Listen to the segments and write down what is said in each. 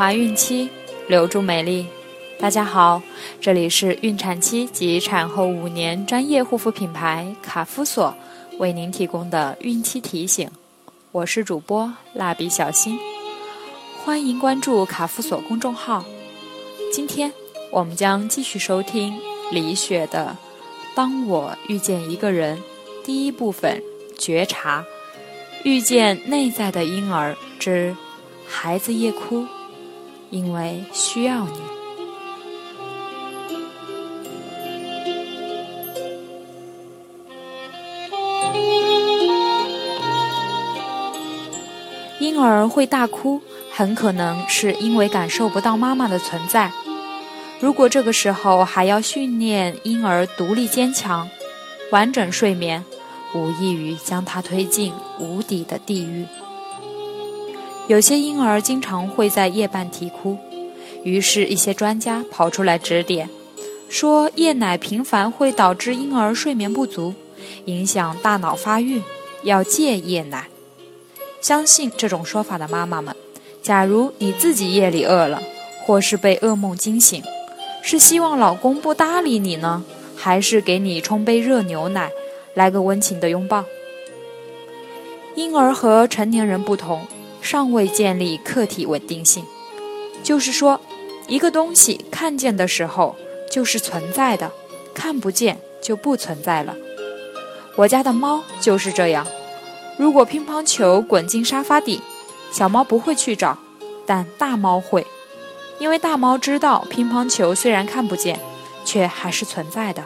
怀孕期，留住美丽。大家好，这里是孕产期及产后五年专业护肤品牌卡夫索为您提供的孕期提醒。我是主播蜡笔小新，欢迎关注卡夫索公众号。今天我们将继续收听李雪的《当我遇见一个人》第一部分：觉察，遇见内在的婴儿之。孩子夜哭，因为需要你。婴儿会大哭，很可能是因为感受不到妈妈的存在。如果这个时候还要训练婴儿独立坚强、完整睡眠，无异于将他推进无底的地狱。有些婴儿经常会在夜半啼哭，于是，一些专家跑出来指点，说夜奶频繁会导致婴儿睡眠不足，影响大脑发育，要戒夜奶。相信这种说法的妈妈们，假如你自己夜里饿了，或是被噩梦惊醒，是希望老公不搭理你呢，还是给你冲杯热牛奶，来个温情的拥抱？婴儿和成年人不同。尚未建立客体稳定性，就是说，一个东西看见的时候就是存在的，看不见就不存在了。我家的猫就是这样，如果乒乓球滚进沙发底，小猫不会去找，但大猫会，因为大猫知道乒乓球虽然看不见，却还是存在的。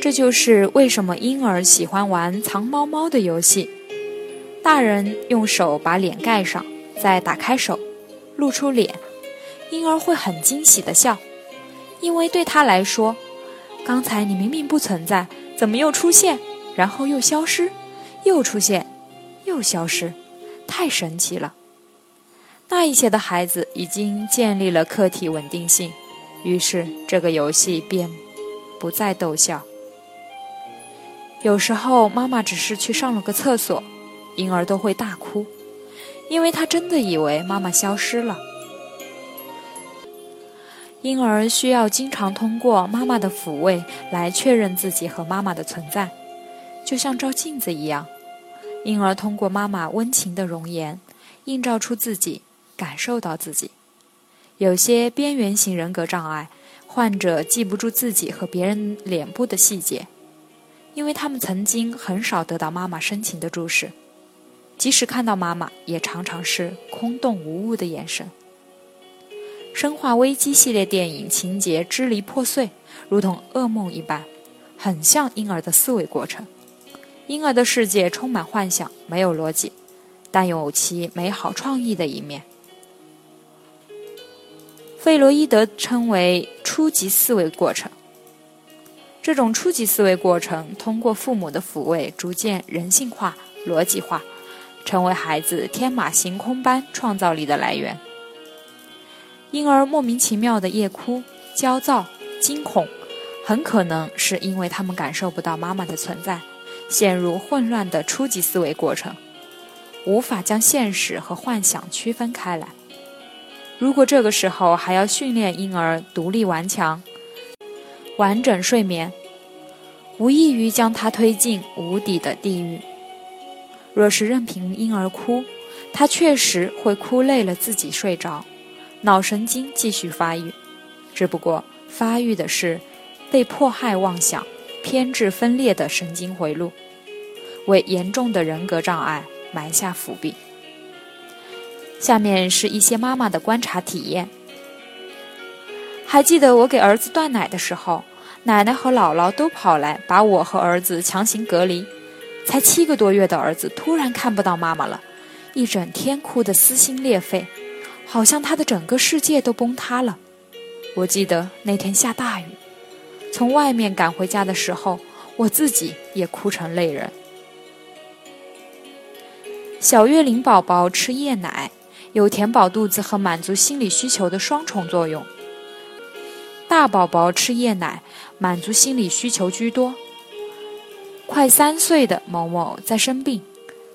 这就是为什么婴儿喜欢玩藏猫猫的游戏。大人用手把脸盖上，再打开手，露出脸，婴儿会很惊喜的笑，因为对他来说，刚才你明明不存在，怎么又出现，然后又消失，又出现，又消失，太神奇了。大一些的孩子已经建立了客体稳定性，于是这个游戏便不再逗笑。有时候妈妈只是去上了个厕所。婴儿都会大哭，因为他真的以为妈妈消失了。婴儿需要经常通过妈妈的抚慰来确认自己和妈妈的存在，就像照镜子一样。婴儿通过妈妈温情的容颜，映照出自己，感受到自己。有些边缘型人格障碍患者记不住自己和别人脸部的细节，因为他们曾经很少得到妈妈深情的注视。即使看到妈妈，也常常是空洞无物的眼神。《生化危机》系列电影情节支离破碎，如同噩梦一般，很像婴儿的思维过程。婴儿的世界充满幻想，没有逻辑，但有其美好创意的一面。费洛伊德称为初级思维过程。这种初级思维过程通过父母的抚慰，逐渐人性化、逻辑化。成为孩子天马行空般创造力的来源。婴儿莫名其妙的夜哭、焦躁、惊恐，很可能是因为他们感受不到妈妈的存在，陷入混乱的初级思维过程，无法将现实和幻想区分开来。如果这个时候还要训练婴儿独立顽强、完整睡眠，无异于将他推进无底的地狱。若是任凭婴儿哭，他确实会哭累了自己睡着，脑神经继续发育，只不过发育的是被迫害妄想、偏执分裂的神经回路，为严重的人格障碍埋下伏笔。下面是一些妈妈的观察体验。还记得我给儿子断奶的时候，奶奶和姥姥都跑来把我和儿子强行隔离。才七个多月的儿子突然看不到妈妈了，一整天哭得撕心裂肺，好像他的整个世界都崩塌了。我记得那天下大雨，从外面赶回家的时候，我自己也哭成泪人。小月龄宝宝吃夜奶，有填饱肚子和满足心理需求的双重作用。大宝宝吃夜奶，满足心理需求居多。快三岁的某某在生病、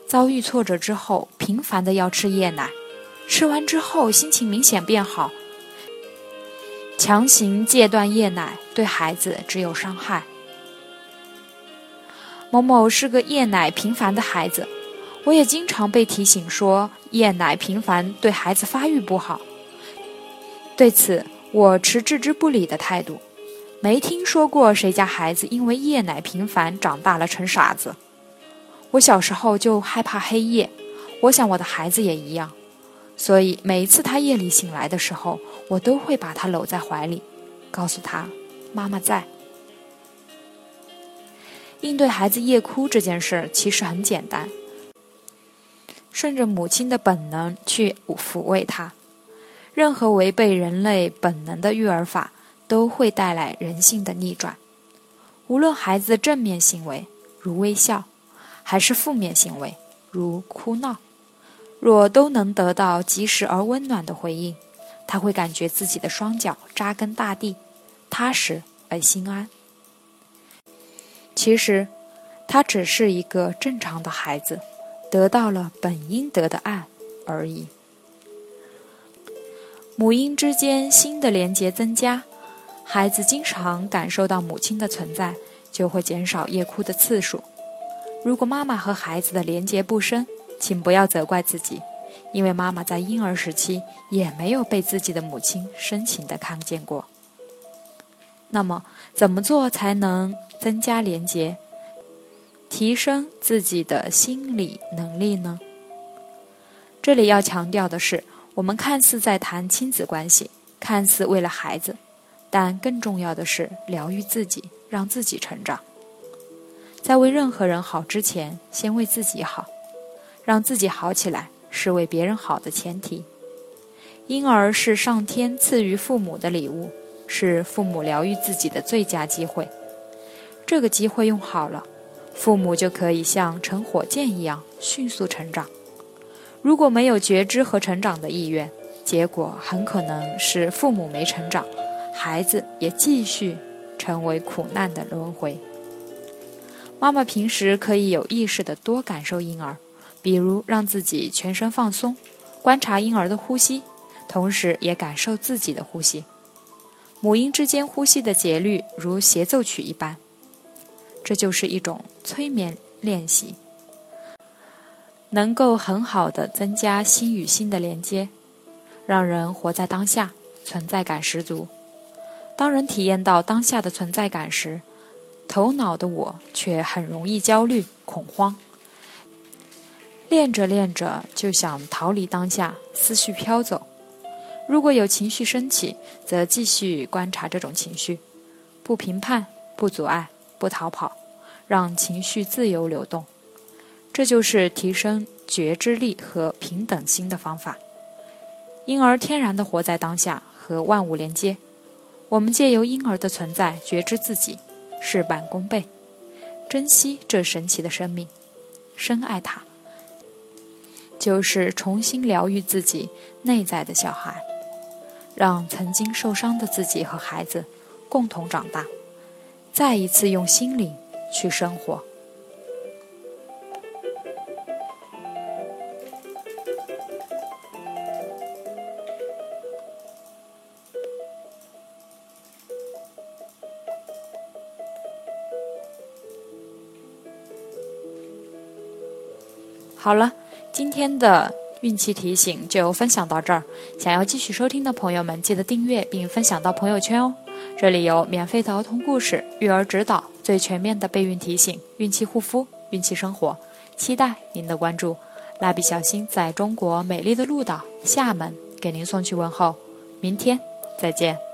遭遇挫折之后，频繁的要吃夜奶，吃完之后心情明显变好。强行戒断夜奶对孩子只有伤害。某某是个夜奶频繁的孩子，我也经常被提醒说夜奶频繁对孩子发育不好。对此，我持置之不理的态度。没听说过谁家孩子因为夜奶频繁长大了成傻子。我小时候就害怕黑夜，我想我的孩子也一样，所以每一次他夜里醒来的时候，我都会把他搂在怀里，告诉他妈妈在。应对孩子夜哭这件事其实很简单，顺着母亲的本能去抚慰他。任何违背人类本能的育儿法。都会带来人性的逆转。无论孩子正面行为如微笑，还是负面行为如哭闹，若都能得到及时而温暖的回应，他会感觉自己的双脚扎根大地，踏实而心安。其实，他只是一个正常的孩子，得到了本应得的爱而已。母婴之间新的连结增加。孩子经常感受到母亲的存在，就会减少夜哭的次数。如果妈妈和孩子的连结不深，请不要责怪自己，因为妈妈在婴儿时期也没有被自己的母亲深情的看见过。那么，怎么做才能增加连结，提升自己的心理能力呢？这里要强调的是，我们看似在谈亲子关系，看似为了孩子。但更重要的是疗愈自己，让自己成长。在为任何人好之前，先为自己好，让自己好起来是为别人好的前提。婴儿是上天赐予父母的礼物，是父母疗愈自己的最佳机会。这个机会用好了，父母就可以像乘火箭一样迅速成长。如果没有觉知和成长的意愿，结果很可能是父母没成长。孩子也继续成为苦难的轮回。妈妈平时可以有意识的多感受婴儿，比如让自己全身放松，观察婴儿的呼吸，同时也感受自己的呼吸。母婴之间呼吸的节律如协奏曲一般，这就是一种催眠练习，能够很好的增加心与心的连接，让人活在当下，存在感十足。当人体验到当下的存在感时，头脑的我却很容易焦虑、恐慌。练着练着就想逃离当下，思绪飘走。如果有情绪升起，则继续观察这种情绪，不评判、不阻碍、不逃跑，让情绪自由流动。这就是提升觉知力和平等心的方法。因而天然的活在当下，和万物连接。我们借由婴儿的存在觉知自己，事半功倍，珍惜这神奇的生命，深爱它，就是重新疗愈自己内在的小孩，让曾经受伤的自己和孩子共同长大，再一次用心灵去生活。好了，今天的孕期提醒就分享到这儿。想要继续收听的朋友们，记得订阅并分享到朋友圈哦。这里有免费的儿童故事、育儿指导、最全面的备孕提醒、孕期护肤、孕期生活，期待您的关注。蜡笔小新在中国美丽的鹭岛厦门给您送去问候，明天再见。